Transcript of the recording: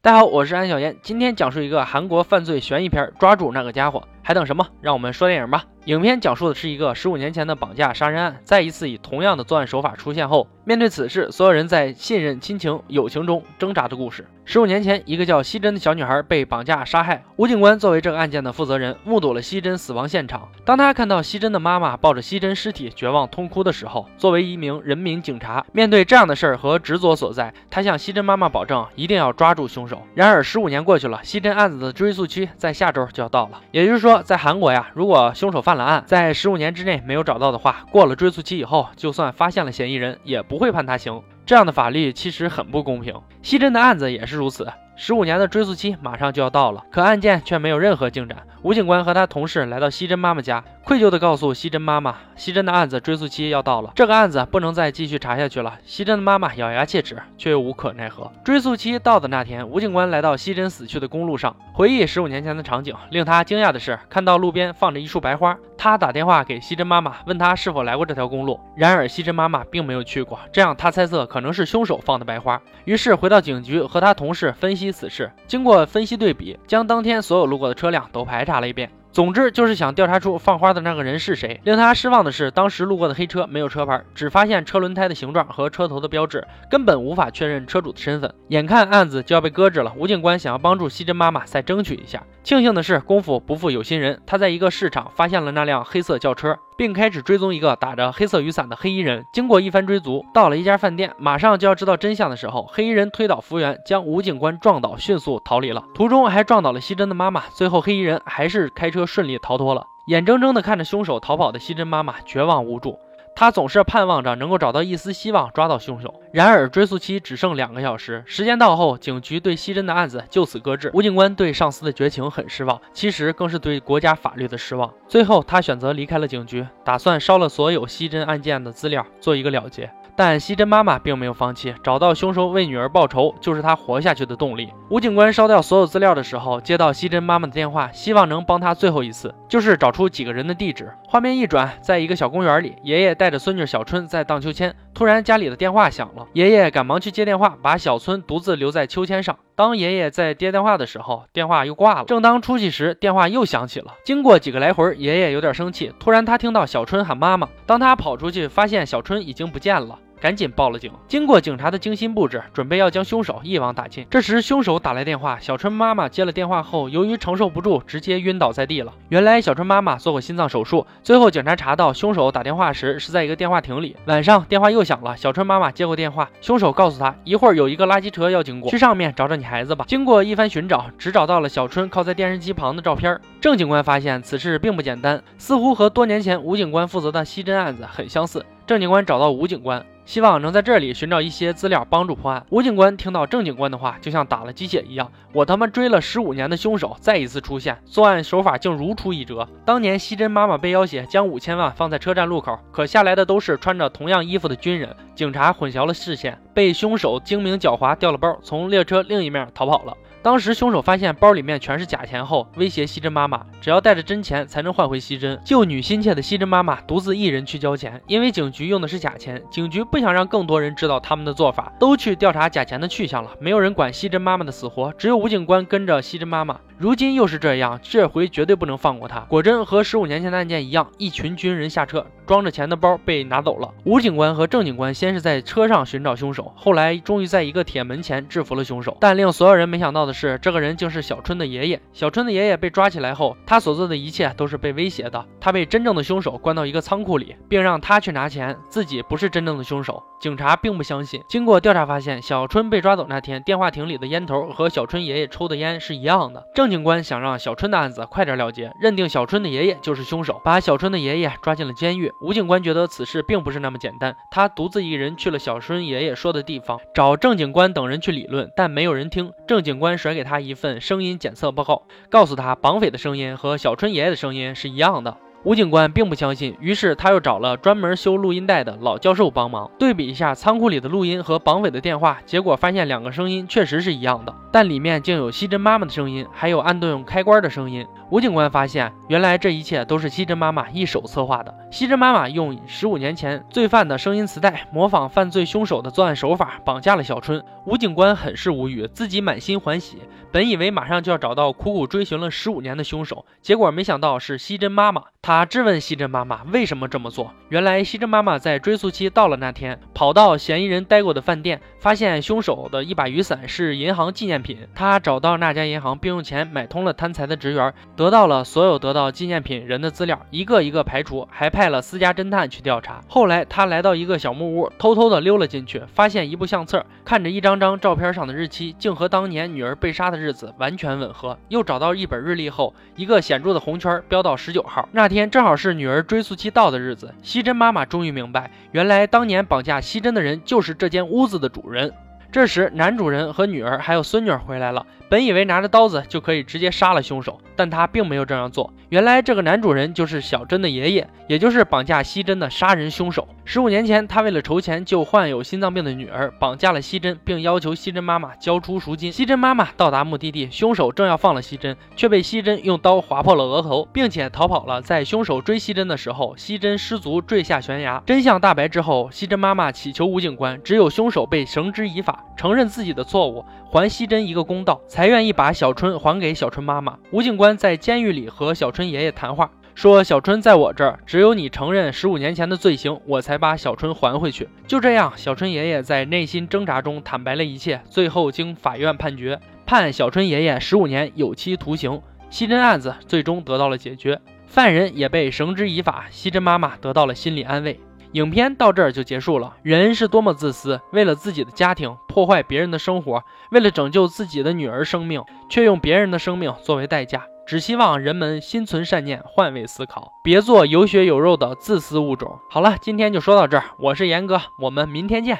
大家好，我是安小燕，今天讲述一个韩国犯罪悬疑片，抓住那个家伙，还等什么？让我们说电影吧。影片讲述的是一个十五年前的绑架杀人案，再一次以同样的作案手法出现后，面对此事，所有人在信任、亲情、友情中挣扎的故事。十五年前，一个叫希珍的小女孩被绑架杀害，吴警官作为这个案件的负责人，目睹了希珍死亡现场。当他看到希珍的妈妈抱着希珍尸体绝望痛哭的时候，作为一名人民警察，面对这样的事儿和执着所在，他向希珍妈妈保证一定要抓住凶手。然而，十五年过去了，希珍案子的追诉期在下周就要到了，也就是说，在韩国呀，如果凶手犯了案，在十五年之内没有找到的话，过了追诉期以后，就算发现了嫌疑人，也不会判他刑。这样的法律其实很不公平。西珍的案子也是如此，十五年的追诉期马上就要到了，可案件却没有任何进展。吴警官和他同事来到西珍妈妈家，愧疚地告诉西珍妈妈，西珍的案子追诉期要到了，这个案子不能再继续查下去了。西珍的妈妈咬牙切齿，却又无可奈何。追诉期到的那天，吴警官来到西珍死去的公路上，回忆十五年前的场景。令他惊讶的是，看到路边放着一束白花。他打电话给西珍妈妈，问她是否来过这条公路。然而西珍妈妈并没有去过，这样他猜测可能是凶手放的白花。于是回到警局，和他同事分析此事。经过分析对比，将当天所有路过的车辆都排查了一遍。总之就是想调查出放花的那个人是谁。令他失望的是，当时路过的黑车没有车牌，只发现车轮胎的形状和车头的标志，根本无法确认车主的身份。眼看案子就要被搁置了，吴警官想要帮助西珍妈妈再争取一下。庆幸的是，功夫不负有心人，他在一个市场发现了那辆黑色轿车。并开始追踪一个打着黑色雨伞的黑衣人。经过一番追逐，到了一家饭店，马上就要知道真相的时候，黑衣人推倒服务员，将吴警官撞倒，迅速逃离了。途中还撞倒了西珍的妈妈。最后，黑衣人还是开车顺利逃脱了。眼睁睁地看着凶手逃跑的西珍妈妈绝望无助。她总是盼望着能够找到一丝希望，抓到凶手。然而追诉期只剩两个小时，时间到后，警局对西珍的案子就此搁置。吴警官对上司的绝情很失望，其实更是对国家法律的失望。最后，他选择离开了警局，打算烧了所有西珍案件的资料，做一个了结。但西珍妈妈并没有放弃，找到凶手为女儿报仇，就是她活下去的动力。吴警官烧掉所有资料的时候，接到西珍妈妈的电话，希望能帮她最后一次，就是找出几个人的地址。画面一转，在一个小公园里，爷爷带着孙女小春在荡秋千，突然家里的电话响了，爷爷赶忙去接电话，把小春独自留在秋千上。当爷爷在接电话的时候，电话又挂了。正当出去时，电话又响起了。经过几个来回，爷爷有点生气，突然他听到小春喊妈妈。当他跑出去，发现小春已经不见了。赶紧报了警。经过警察的精心布置，准备要将凶手一网打尽。这时，凶手打来电话，小春妈妈接了电话后，由于承受不住，直接晕倒在地了。原来，小春妈妈做过心脏手术。最后，警察查到凶手打电话时是在一个电话亭里。晚上，电话又响了，小春妈妈接过电话，凶手告诉她，一会儿有一个垃圾车要经过，去上面找找你孩子吧。经过一番寻找，只找到了小春靠在电视机旁的照片。郑警官发现此事并不简单，似乎和多年前吴警官负责的西珍案子很相似。郑警官找到吴警官。希望能在这里寻找一些资料，帮助破案。吴警官听到郑警官的话，就像打了鸡血一样。我他妈追了十五年的凶手再一次出现，作案手法竟如出一辙。当年西珍妈妈被要挟，将五千万放在车站路口，可下来的都是穿着同样衣服的军人。警察混淆了视线，被凶手精明狡猾，掉了包，从列车另一面逃跑了。当时凶手发现包里面全是假钱后，威胁西珍妈妈，只要带着真钱才能换回西珍。救女心切的西珍妈妈独自一人去交钱，因为警局用的是假钱，警局不想让更多人知道他们的做法，都去调查假钱的去向了。没有人管西珍妈妈的死活，只有吴警官跟着西珍妈妈。如今又是这样，这回绝对不能放过他。果真和十五年前的案件一样，一群军人下车，装着钱的包被拿走了。吴警官和郑警官先是在车上寻找凶手，后来终于在一个铁门前制服了凶手。但令所有人没想到的是，这个人竟是小春的爷爷。小春的爷爷被抓起来后，他所做的一切都是被威胁的。他被真正的凶手关到一个仓库里，并让他去拿钱，自己不是真正的凶手。警察并不相信。经过调查发现，小春被抓走那天，电话亭里的烟头和小春爷爷抽的烟是一样的。郑郑警官想让小春的案子快点了结，认定小春的爷爷就是凶手，把小春的爷爷抓进了监狱。吴警官觉得此事并不是那么简单，他独自一人去了小春爷爷说的地方，找郑警官等人去理论，但没有人听。郑警官甩给他一份声音检测报告，告诉他绑匪的声音和小春爷爷的声音是一样的。吴警官并不相信，于是他又找了专门修录音带的老教授帮忙，对比一下仓库里的录音和绑匪的电话，结果发现两个声音确实是一样的，但里面竟有西珍妈妈的声音，还有按动开关的声音。吴警官发现，原来这一切都是西珍妈妈一手策划的。西珍妈妈用十五年前罪犯的声音磁带，模仿犯罪凶手的作案手法，绑架了小春。吴警官很是无语，自己满心欢喜，本以为马上就要找到苦苦追寻了十五年的凶手，结果没想到是希珍妈妈。他质问希珍妈妈为什么这么做。原来希珍妈妈在追诉期到了那天，跑到嫌疑人待过的饭店，发现凶手的一把雨伞是银行纪念品。他找到那家银行，并用钱买通了贪财的职员，得到了所有得到纪念品人的资料，一个一个排除，还派了私家侦探去调查。后来他来到一个小木屋，偷偷的溜了进去，发现一部相册，看着一张张照片上的日期，竟和当年女儿被杀的日子完全吻合。又找到一本日历后，一个显著的红圈标到十九号，那天。正好是女儿追溯期到的日子，希珍妈妈终于明白，原来当年绑架希珍的人就是这间屋子的主人。这时，男主人和女儿还有孙女回来了。本以为拿着刀子就可以直接杀了凶手，但他并没有这样做。原来这个男主人就是小珍的爷爷，也就是绑架西珍的杀人凶手。十五年前，他为了筹钱救患有心脏病的女儿，绑架了西珍，并要求西珍妈妈交出赎金。西珍妈妈到达目的地，凶手正要放了西珍，却被西珍用刀划破了额头，并且逃跑了。在凶手追西珍的时候，西珍失足坠下悬崖。真相大白之后，西珍妈妈祈求吴警官，只有凶手被绳之以法，承认自己的错误，还希珍一个公道。才愿意把小春还给小春妈妈。吴警官在监狱里和小春爷爷谈话，说：“小春在我这儿，只有你承认十五年前的罪行，我才把小春还回去。”就这样，小春爷爷在内心挣扎中坦白了一切。最后经法院判决，判小春爷爷十五年有期徒刑。西珍案子最终得到了解决，犯人也被绳之以法。西珍妈妈得到了心理安慰。影片到这儿就结束了。人是多么自私，为了自己的家庭破坏别人的生活，为了拯救自己的女儿生命，却用别人的生命作为代价。只希望人们心存善念，换位思考，别做有血有肉的自私物种。好了，今天就说到这儿。我是严哥，我们明天见。